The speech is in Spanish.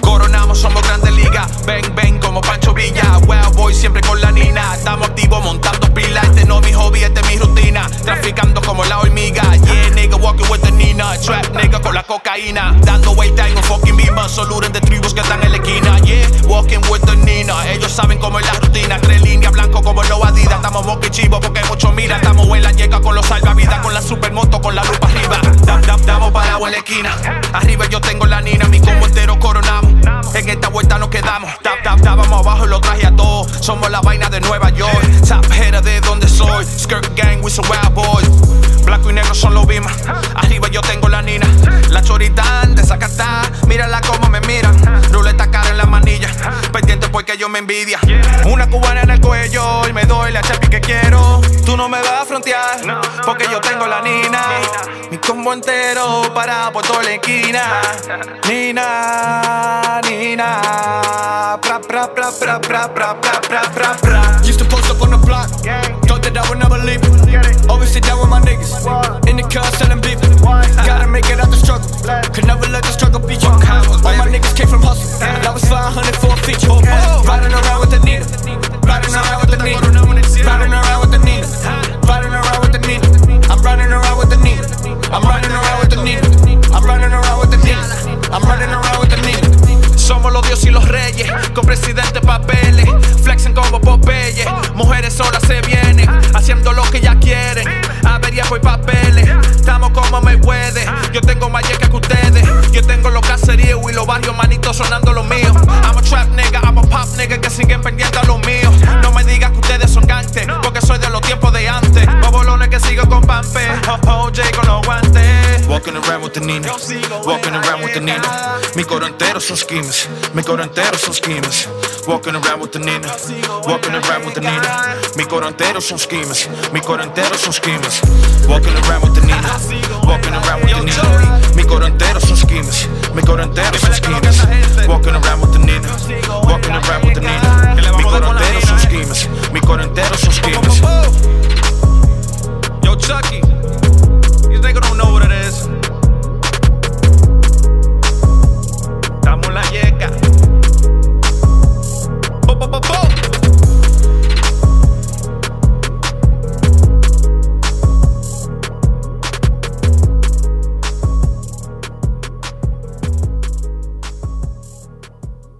Coronamos, somos grandes ligas. Ven, ven como Pancho Villa. Well, boy, siempre con la nina. Estamos activos montando pilas. Este no es mi hobby, este es mi rutina. Traficando como la hormiga. Yeah, nigga, walking with the Nina. Trap, nigga, con la cocaína. Dando vuelta en un fucking beamer. Soluren de tribus que están en la esquina. Yeah, walking with the Nina. Ellos saben cómo es la rutina. Tres líneas blanco como los Adidas. Estamos chivo porque mucho con los salvavidas. Con la supermoto, con la lupa arriba. Dam, dam, damos para en la esquina. Arriba yo tengo la Nina. Mi combo entero coronamos. En esta vuelta nos quedamos. Tap, tap, estábamos abajo y lo traje a todos. Somos la vaina de Nueva York. Header de donde soy. Skirt gang, we some wild boys. Blanco y negro son los bimas. Arriba yo tengo la nina. La choritán de Zacatá. Mírala como me miran. Ruleta cara en la manilla. Pendiente porque yo me envidia. Una cubana cuello y me doy la chapi que quiero. Tú no me vas a frontear porque yo tengo la nina. Mi combo entero para por toda la esquina. Nina, Nina. Pra, pra, pra, pra, pra, pra, pra, pra, pra, pra. Used to post up on the block. Thought that I would never leave. Always sit down with my niggas. In the car selling beef. Gotta make it out the struggle. Could never let the struggle beat you. All my niggas came from hustle. That was 500 for a feature. Riding around me puede. Yo tengo más yeca que ustedes. Yo tengo los caseríos y los barrios manitos sonando los míos. I'm a trap nigga, I'm a pop nigga que siguen pendientes a los míos. No me digas que ustedes son gantes, porque soy de los tiempos de antes. Bobolones que sigo con Pampe, OJ con los guantes. Walking around with the Nina, walking around with the Nina. Mi coro entero son schemers, mi coro entero son schemers. Walking around with the Nina, walking around with the Nina. Mi coro entero son schemers, mi coro entero son schemers. Walking around with the Nina, walking around with the Nina. Mi coro entero son schemers, mi coro entero son schemers.